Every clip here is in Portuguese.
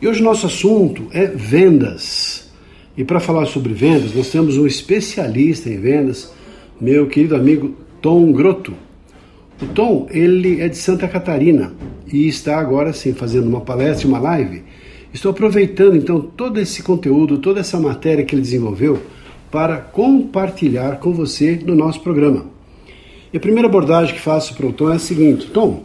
E hoje nosso assunto é vendas. E para falar sobre vendas, nós temos um especialista em vendas, meu querido amigo Tom Grotto. O Tom, ele é de Santa Catarina e está agora sim fazendo uma palestra, uma live. Estou aproveitando então todo esse conteúdo, toda essa matéria que ele desenvolveu para compartilhar com você no nosso programa. E a primeira abordagem que faço para o Tom é a seguinte: Tom,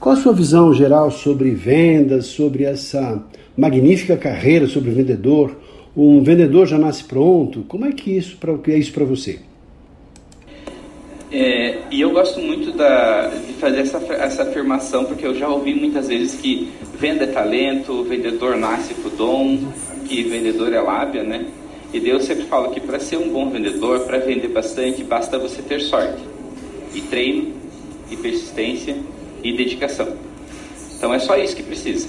qual a sua visão geral sobre vendas, sobre essa magnífica carreira sobre vendedor. Um vendedor já nasce pronto. Como é que isso para é isso para você? É, e eu gosto muito da, de fazer essa, essa afirmação porque eu já ouvi muitas vezes que venda é talento, vendedor nasce com dom, que vendedor é lábia, né? E Deus sempre fala que para ser um bom vendedor, para vender bastante, basta você ter sorte, e treino, e persistência, e dedicação. Então é só isso que precisa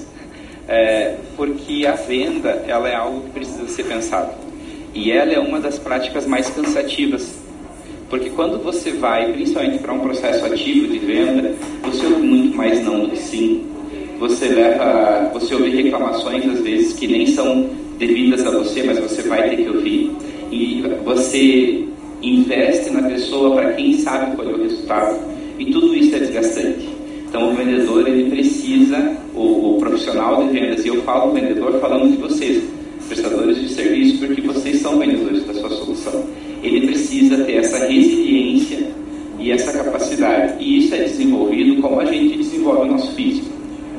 é, porque a venda ela é algo que precisa ser pensado. E ela é uma das práticas mais cansativas. Porque quando você vai principalmente para um processo ativo de venda você ouve muito mais não do que sim. Você leva você ouve reclamações às vezes que nem são devidas a você mas você vai ter que ouvir. E você investe na pessoa para quem sabe qual é o resultado. E tudo isso é desgastante então, o vendedor ele precisa, o, o profissional de vendas, e eu falo vendedor falando de vocês, prestadores de serviço, porque vocês são vendedores da sua solução. Ele precisa ter essa resiliência e essa capacidade. E isso é desenvolvido como a gente desenvolve o nosso físico.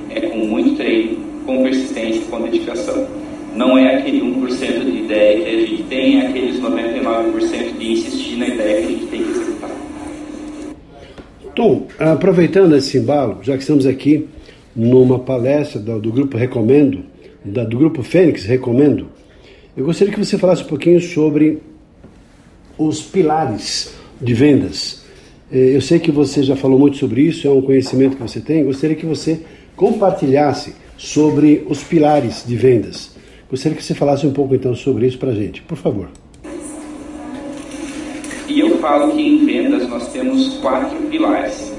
É com muito treino, com persistência, com dedicação. Não é aquele 1% de ideia que a gente tem, é aqueles 99% de insistir na ideia que a gente tem que executar. Tom, aproveitando esse embalo, já que estamos aqui numa palestra do, do grupo Recomendo, da, do grupo Fênix Recomendo, eu gostaria que você falasse um pouquinho sobre os pilares de vendas. Eh, eu sei que você já falou muito sobre isso, é um conhecimento que você tem. Gostaria que você compartilhasse sobre os pilares de vendas. Gostaria que você falasse um pouco então sobre isso para a gente, por favor. Falo que em vendas nós temos quatro pilares.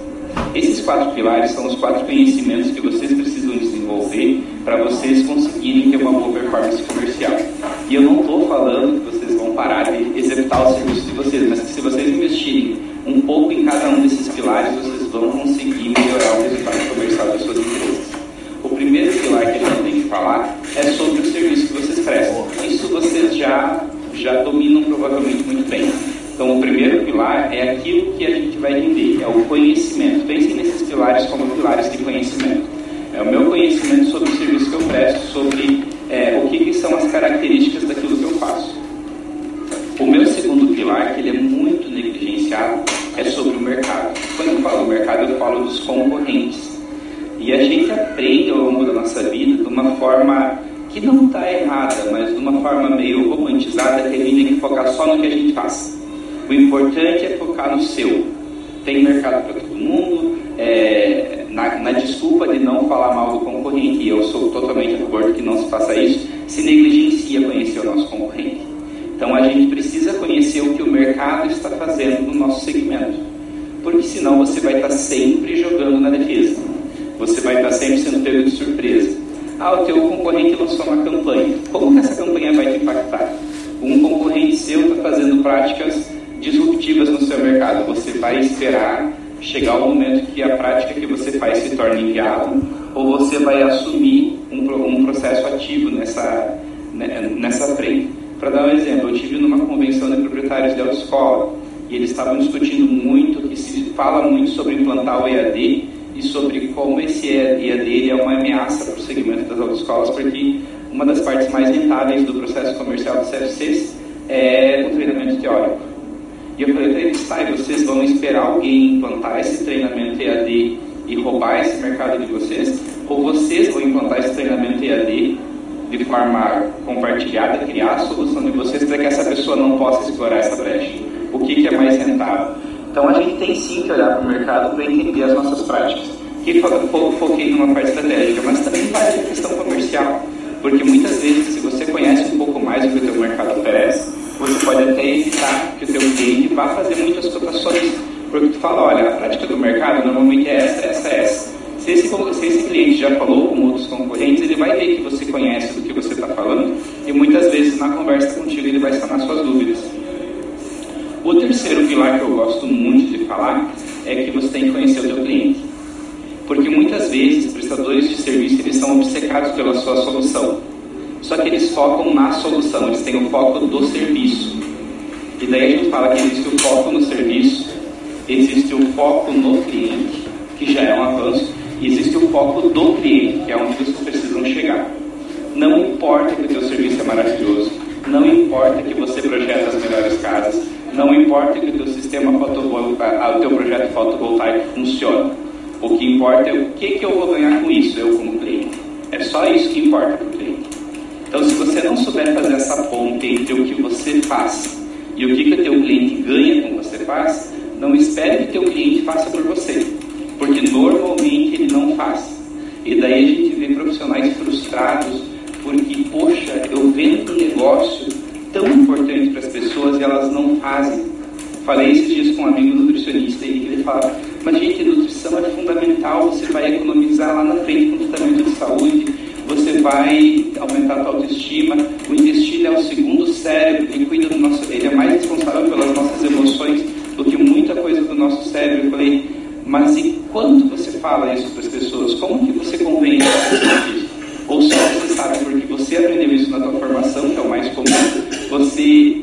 Esses quatro pilares são os quatro conhecimentos que vocês precisam desenvolver para vocês conseguirem ter uma boa performance comercial. E eu não estou falando que vocês vão parar de executar o serviço de vocês, mas que se vocês investirem um pouco em cada um desses pilares, vocês vão conseguir melhorar o resultado comercial das suas empresas. O primeiro pilar que a gente tem que falar é sobre o serviço que vocês prestam. Isso vocês já, já dominam provavelmente muito bem. Então, o primeiro pilar é aquilo que a gente vai entender, é o conhecimento. Pensem nesses pilares como pilares de conhecimento. É o meu conhecimento sobre o serviço que eu presto, sobre é, o que, que, são as características daquilo que eu faço. O meu segundo pilar, que ele é muito negligenciado, é sobre o mercado. Quando eu falo mercado, eu falo dos concorrentes. E a gente aprende ao longo da nossa vida de uma forma que não está errada, mas de uma forma meio romantizada, que a gente tem que focar só no que a gente faz. O importante é focar no seu. Tem mercado para todo mundo. É, na, na, desculpa de não falar mal do concorrente, e eu sou totalmente a favor de que não se faça isso, se negligencia conhecer o nosso concorrente. Então a gente precisa conhecer o que o mercado está fazendo no nosso segmento. Porque senão você vai estar sempre jogando na defesa. Você vai estar sempre sendo pego de surpresa. Ah, o teu concorrente lançou uma campanha. Como que essa campanha vai te impactar? Um concorrente seu está fazendo práticas disruptivas no seu mercado. Você vai esperar chegar o momento que a prática que você faz se torne inviável ou você vai assumir um, um processo ativo nessa, né, nessa frente. Para dar um exemplo, eu tive numa convenção de proprietários de autoescola e eles estavam discutindo muito, e se fala muito sobre implantar o EAD e sobre como esse EAD é uma ameaça para o segmento das autoescolas, porque uma das partes mais rentáveis do processo comercial do CFCs é o treinamento teórico. E eu falei para eles, tá, vocês vão esperar alguém implantar esse treinamento EAD e roubar esse mercado de vocês? Ou vocês vão implantar esse treinamento EAD de forma compartilhada, criar a solução de vocês para que essa pessoa não possa explorar essa brecha. O que, que é mais rentável? Então a gente tem sim que olhar para o mercado para entender as nossas práticas. Que fo foquei numa parte estratégica, mas também faz a questão comercial. Porque muitas vezes, se você conhece um pouco mais do que o teu mercado oferece, você pode até evitar que o teu cliente vá fazer muitas cotações. Porque tu fala, olha, a prática do mercado normalmente é essa, essa, essa. Se esse, se esse cliente já falou com outros concorrentes, ele vai ver que você conhece do que você está falando e muitas vezes na conversa contigo ele vai sanar suas dúvidas. O terceiro pilar que eu gosto muito de falar é que você tem que conhecer o seu cliente. Porque muitas vezes prestadores de serviço eles são obcecados pela sua solução. Só que eles focam na solução, eles têm o foco do serviço. E daí a gente fala que existe o foco no serviço, existe o foco no cliente, que já é um avanço, existe o foco do cliente, que é onde vocês precisam chegar. Não importa que o teu serviço é maravilhoso, não importa que você projeta as melhores casas, não importa que o teu sistema fotovoltaico, o teu projeto fotovoltaico funcione. O que importa é o que, que eu vou ganhar com isso, eu como cliente. É só isso que importa para o cliente. Então, se você não souber fazer essa ponte entre o que você faz e o que, o teu cliente ganha com você faz, não espere que o teu cliente faça por você porque normalmente ele não faz. E daí a gente vê profissionais frustrados, porque, poxa, eu vendo um negócio tão importante para as pessoas e elas não fazem. Falei esses dias com um amigo nutricionista e ele fala, mas gente, nutrição é fundamental, você vai economizar lá na frente com tratamento de saúde, você vai aumentar a sua autoestima, o intestino é o segundo cérebro, ele cuida do nosso, ele é mais responsável pelas nossas emoções do que muita coisa do nosso cérebro. Eu falei, mas e quando você fala isso para as pessoas, como que você convence as pessoas disso? Ou só você sabe porque você aprendeu isso na tua formação, que é o mais comum, você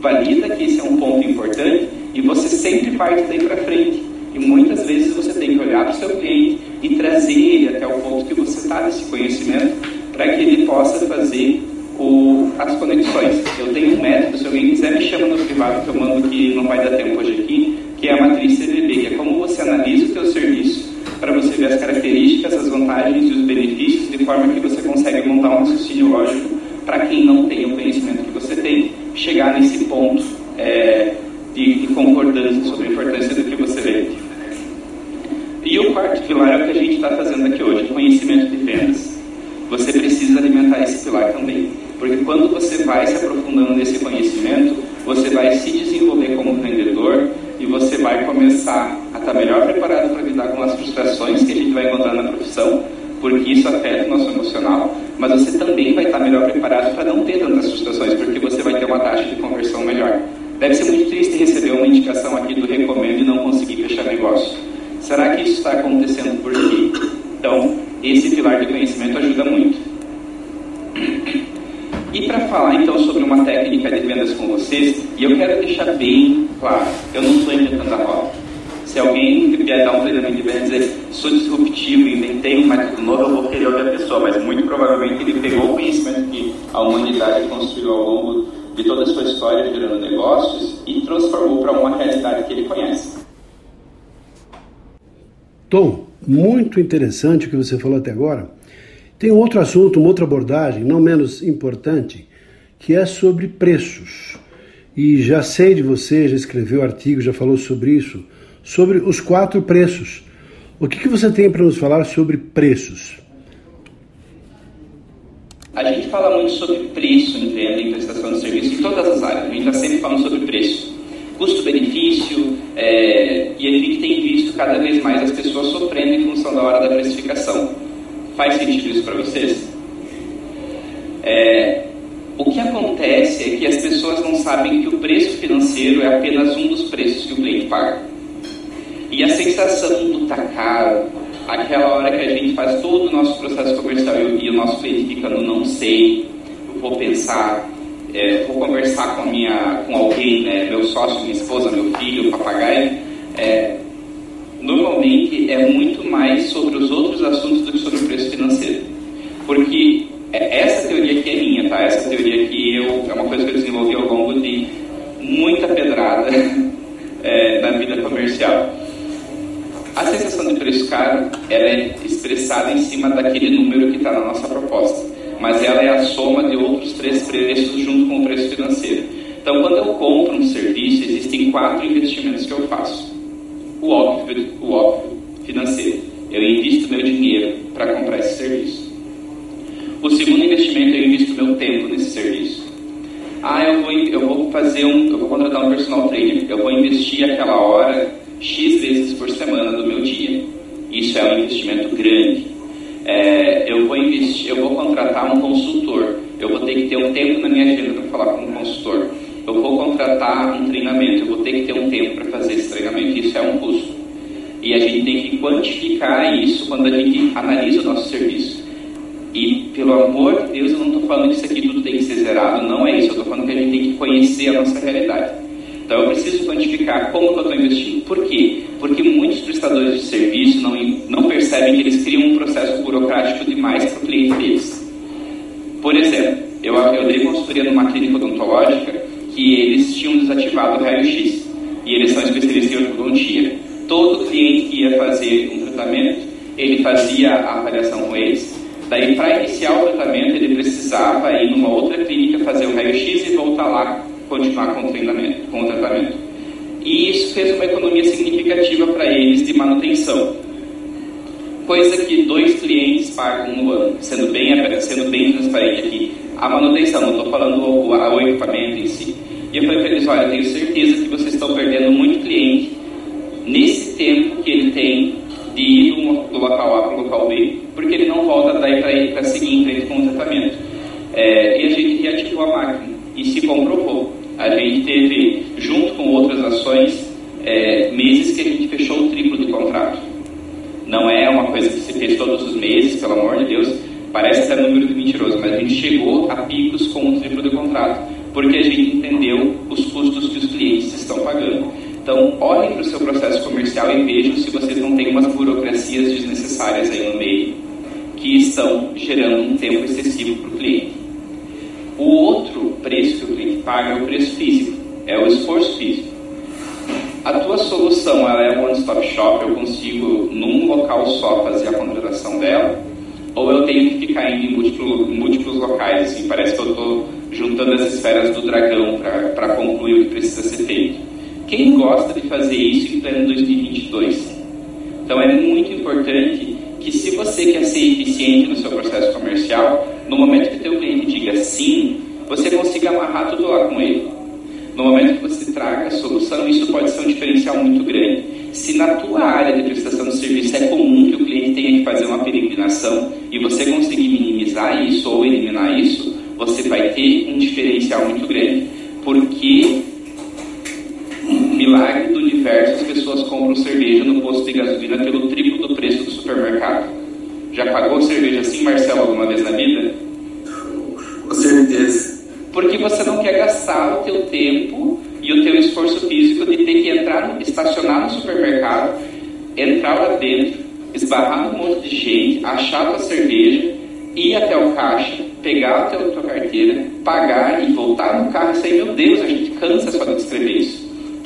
valida que esse é um ponto importante e você sempre parte daí para frente. E muitas vezes você tem que olhar para o seu cliente e trazer ele até o ponto que você está nesse conhecimento para que ele possa fazer o, as conexões. Eu tenho um método, se alguém quiser me chama no privado que eu mando que não vai dar tempo hoje aqui, que é a matriz CVB, que é como você analisa o seu serviço para você ver as características, as vantagens e os benefícios, de forma que você consegue montar um raciocínio lógico para quem não tem o conhecimento que você tem, chegar nesse ponto é, de, de concordância sobre a importância do que você vê. E o quarto pilar é o que a gente está fazendo aqui hoje, conhecimento de vendas. Você pilar também. Porque quando você vai se aprofundando nesse conhecimento, você vai se desenvolver como vendedor e você vai começar a estar melhor preparado para lidar com as frustrações que a gente vai encontrar na profissão, porque isso afeta o nosso emocional, mas você também vai estar melhor preparado para não ter tantas frustrações, porque você vai ter uma taxa de conversão melhor. Deve ser muito triste receber uma indicação aqui do recomendo e não conseguir fechar negócio. Será que isso está acontecendo por quê? Então, esse pilar de conhecimento ajuda muito. E para falar então sobre uma técnica de vendas com vocês, e eu quero deixar bem claro, eu não estou inventando a roda. Se alguém vier dar um treinamento de vendas e dizer, sou disruptivo, inventei um método novo, eu vou querer ouvir a pessoa, mas muito provavelmente ele pegou o conhecimento que a humanidade construiu ao longo de toda a sua história gerando negócios e transformou para uma realidade que ele conhece. Tom, muito interessante o que você falou até agora. Tem um outro assunto, uma outra abordagem, não menos importante, que é sobre preços. E já sei de você, já escreveu artigo, já falou sobre isso, sobre os quatro preços. O que, que você tem para nos falar sobre preços? A gente fala muito sobre preço em venda, em prestação de serviço, em todas as áreas. A gente está sempre falando sobre preço. Custo-benefício, é, e a gente tem visto cada vez mais as pessoas sofrendo em função da hora da precificação. Faz sentido isso para vocês? É, o que acontece é que as pessoas não sabem que o preço financeiro é apenas um dos preços que o cliente paga. E a sensação do tá caro, aquela hora que a gente faz todo o nosso processo comercial e, o nosso cliente fica no não sei, eu vou pensar, é, vou conversar com, minha, com alguém, né, meu sócio, minha esposa, meu filho, papagaio, é, normalmente é muito mais sobre os outros assuntos Ah, eu vou, eu vou fazer um, eu vou contratar um personal trainer. Eu vou investir aquela hora X vezes por semana do meu dia. Isso é um investimento grande. É, eu vou investir, eu vou contratar um consultor. Eu vou ter que ter um tempo na minha agenda para falar com um consultor. Eu vou contratar um treinamento. Eu vou ter que ter um tempo para fazer esse treinamento. Isso é um custo. E a gente tem que quantificar isso quando a gente analisa o nosso serviço. E, pelo amor de Deus, eu não estou falando que isso aqui tudo tem que ser zerado, não é isso. Eu estou falando que a gente tem que conhecer a nossa realidade. Então, eu preciso quantificar como que eu estou investindo. Por quê? Porque muitos prestadores de serviço não, não percebem que eles criam um processo burocrático demais para o cliente deles. Por exemplo, eu, eu dei consultoria numa clínica odontológica que eles tinham desativado o raio-x. E eles são especialistas em ortodontia. Todo cliente que ia fazer um tratamento, ele fazia a avaliação com eles. Daí, para iniciar o tratamento, ele precisava ir numa outra clínica fazer o raio-x e voltar lá continuar com o treinamento, com o tratamento. E isso fez uma economia significativa para eles de manutenção. Coisa que dois clientes pagam no ano, sendo bem, sendo bem transparente aqui. A manutenção, não estou falando o, o, equipamento em si. E eu falei para eles, olha, tenho certeza que vocês estão perdendo muito cliente nesse tempo que ele tem de ir do, local A para o local B, porque ele não volta daí para ir para seguir em frente com o tratamento. É, e a gente reativou a máquina e se comprovou. A gente teve, junto com outras ações, é, meses que a gente fechou o triplo de contrato. Não é uma coisa que se fez todos os meses, pelo amor de Deus, parece até número de mentiroso, mas a gente chegou a picos com o triplo de contrato, porque a gente entendeu os custos que os clientes estão pagando. Então, olhem para o seu processo comercial e vejam se vocês não têm umas burocracias desnecessárias aí no meio que estão gerando um tempo excessivo para o cliente. O outro preço que o cliente paga é o preço físico, é o esforço físico. A tua solução ela é one-stop shop, eu consigo num local só fazer a contratação dela, ou eu tenho que ficar indo em múltiplos, múltiplos locais, assim, parece que eu estou juntando as esferas do dragão para concluir o que precisa ser feito. Quem gosta de fazer isso em pleno 2022? Então é muito importante que se você quer ser eficiente no seu processo comercial, no momento que teu cliente diga sim, você consiga amarrar tudo lá com ele. No momento que você traga a solução, isso pode ser um diferencial muito grande. Se na tua área de prestação de serviço é comum que o cliente tenha que fazer uma peregrinação e você conseguir minimizar isso ou eliminar isso, você vai ter um diferencial muito grande. Porque milagre do universo, as pessoas compram cerveja no posto de gasolina pelo triplo do preço do supermercado. Já pagou cerveja assim, Marcelo, alguma vez na vida? Com certeza. Porque você não quer gastar o teu tempo e o teu esforço físico de ter que entrar, estacionar no supermercado, entrar lá dentro, esbarrar num monte de gente, achar a tua cerveja, ir até o caixa, pegar a tua carteira, pagar e voltar no carro e sair, meu Deus, a gente cansa só de escrever isso.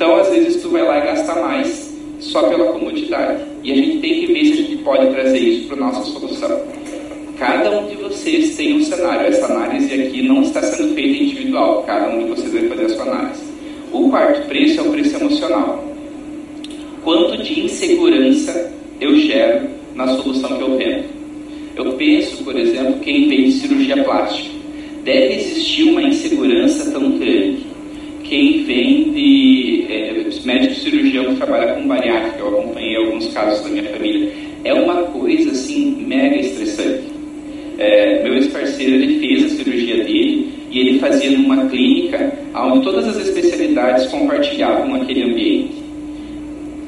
Então, às vezes, tu vai lá e gasta mais só pela comodidade. E a gente tem que ver se a gente pode trazer isso para a nossa solução. Cada um de vocês tem um cenário. Essa análise aqui não está sendo feita individual. Cada um de vocês vai fazer a sua análise. O quarto preço é o preço emocional. Quanto de insegurança eu gero na solução que eu vendo? Eu penso, por exemplo, quem vende cirurgia plástica. Deve existir uma insegurança tão grande quem vem de é, médico cirurgião que trabalha com bariátrica, eu acompanhei alguns casos da minha família, é uma coisa assim mega estressante. É, meu ex-parceiro ele fez a cirurgia dele e ele fazia numa clínica onde todas as especialidades compartilhavam aquele ambiente.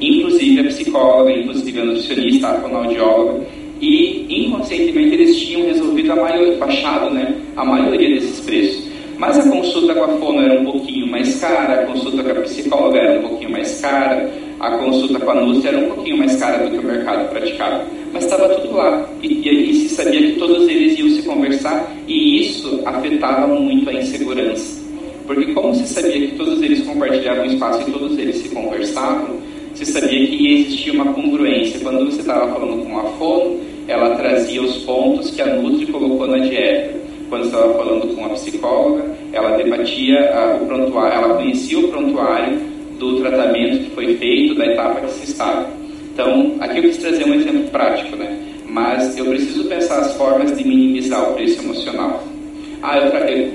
Inclusive a psicóloga, inclusive a nutricionista, a fonoaudióloga, e inconscientemente eles tinham resolvido a maioria, baixado né, a maioria desses preços. Mas a consulta com a fono era um pouquinho mais cara, a consulta com a psicóloga era um pouquinho mais cara, a consulta com a Nutri era um pouquinho mais cara do que o mercado praticava. Mas estava tudo lá. E, e, e, se sabia que todos eles iam se conversar e isso afetava muito a insegurança. Porque como se sabia que todos eles compartilhavam espaço e todos eles se conversavam, se sabia que existia uma congruência. Quando você estava falando com a fono, ela trazia os pontos que a Nutri colocou na dieta quando estava falando com a psicóloga, ela debatia a, o prontuário, ela conhecia o prontuário do tratamento que foi feito, da etapa que se estava. Então, aqui eu quis trazer um exemplo prático, né? Mas eu preciso pensar as formas de minimizar o preço emocional. Ah, eu,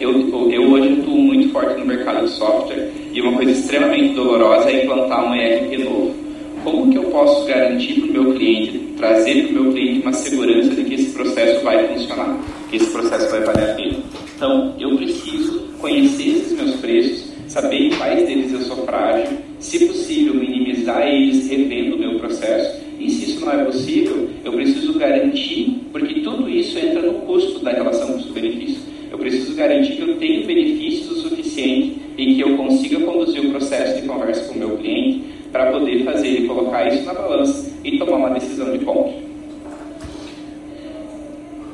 eu, eu, hoje atuo muito forte no mercado de software e uma coisa extremamente dolorosa é implantar um ERP novo. Como que eu posso garantir para o meu cliente, trazer para o meu cliente uma segurança de que esse processo vai funcionar, que esse processo vai valer a pena? Então, eu preciso conhecer esses meus preços, saber quais deles eu sou frágil, se possível, minimizar eles revendo o meu processo. E se isso não é possível, eu preciso garantir, porque tudo isso entra no custo da relação custo-benefício eu preciso garantir que eu tenho benefícios o suficiente e que eu consiga conduzir o processo de conversa com o meu cliente para poder fazer ele colocar isso na balança e tomar uma decisão de compra.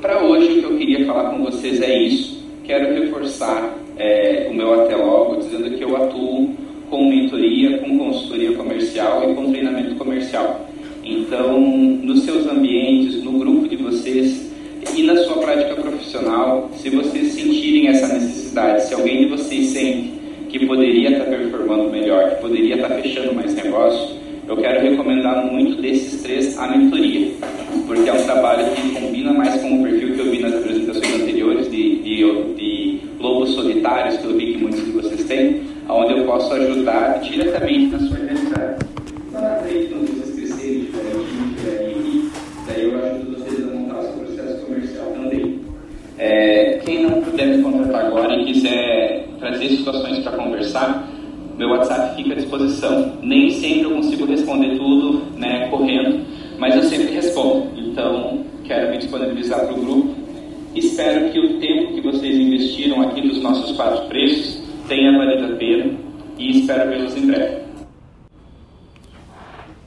Para hoje, o que eu queria falar com vocês é isso. Quero reforçar é, o meu até logo, dizendo que eu atuo com mentoria, com consultoria comercial e com treinamento comercial. Então, nos seus ambientes, no grupo de vocês, e na sua prática profissional, se vocês sentirem essa necessidade, se alguém de vocês sente que poderia estar performando melhor, que poderia estar fechando mais negócio, eu quero recomendar muito desses três a mentoria, porque é um trabalho que combina mais com o de, lobos solitários, que vi que muitos de vocês têm, onde eu posso ajudar diretamente na sua aqui dos nossos quatro preços tenha valido a pena e espero vê-los em breve.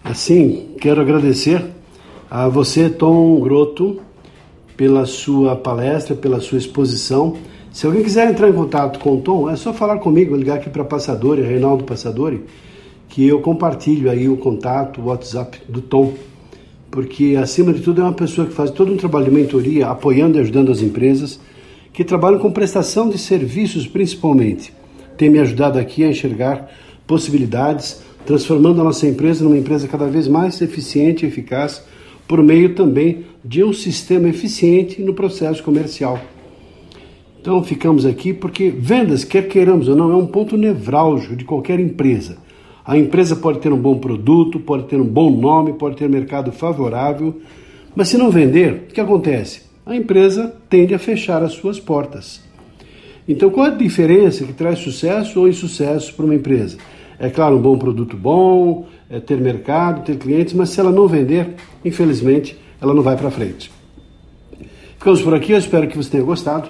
Assim, quero agradecer a você, Tom Groto, pela sua palestra, pela sua exposição. Se alguém quiser entrar em contato com o Tom, é só falar comigo, ligar aqui para Passadori, Reinaldo Passadori, que eu compartilho aí o contato, o WhatsApp do Tom, porque acima de tudo é uma pessoa que faz todo um trabalho de mentoria, apoiando e ajudando as empresas, que trabalham com prestação de serviços principalmente. Tem me ajudado aqui a enxergar possibilidades, transformando a nossa empresa numa empresa cada vez mais eficiente e eficaz, por meio também de um sistema eficiente no processo comercial. Então ficamos aqui porque vendas, quer queiramos ou não, é um ponto nevrálgico de qualquer empresa. A empresa pode ter um bom produto, pode ter um bom nome, pode ter mercado favorável, mas se não vender, o que acontece? A empresa tende a fechar as suas portas. Então, qual a diferença que traz sucesso ou insucesso para uma empresa? É claro, um bom produto bom, é ter mercado, ter clientes, mas se ela não vender, infelizmente, ela não vai para frente. Ficamos por aqui, eu espero que você tenha gostado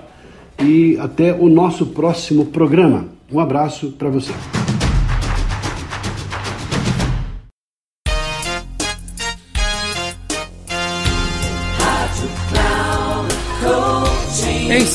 e até o nosso próximo programa. Um abraço para você.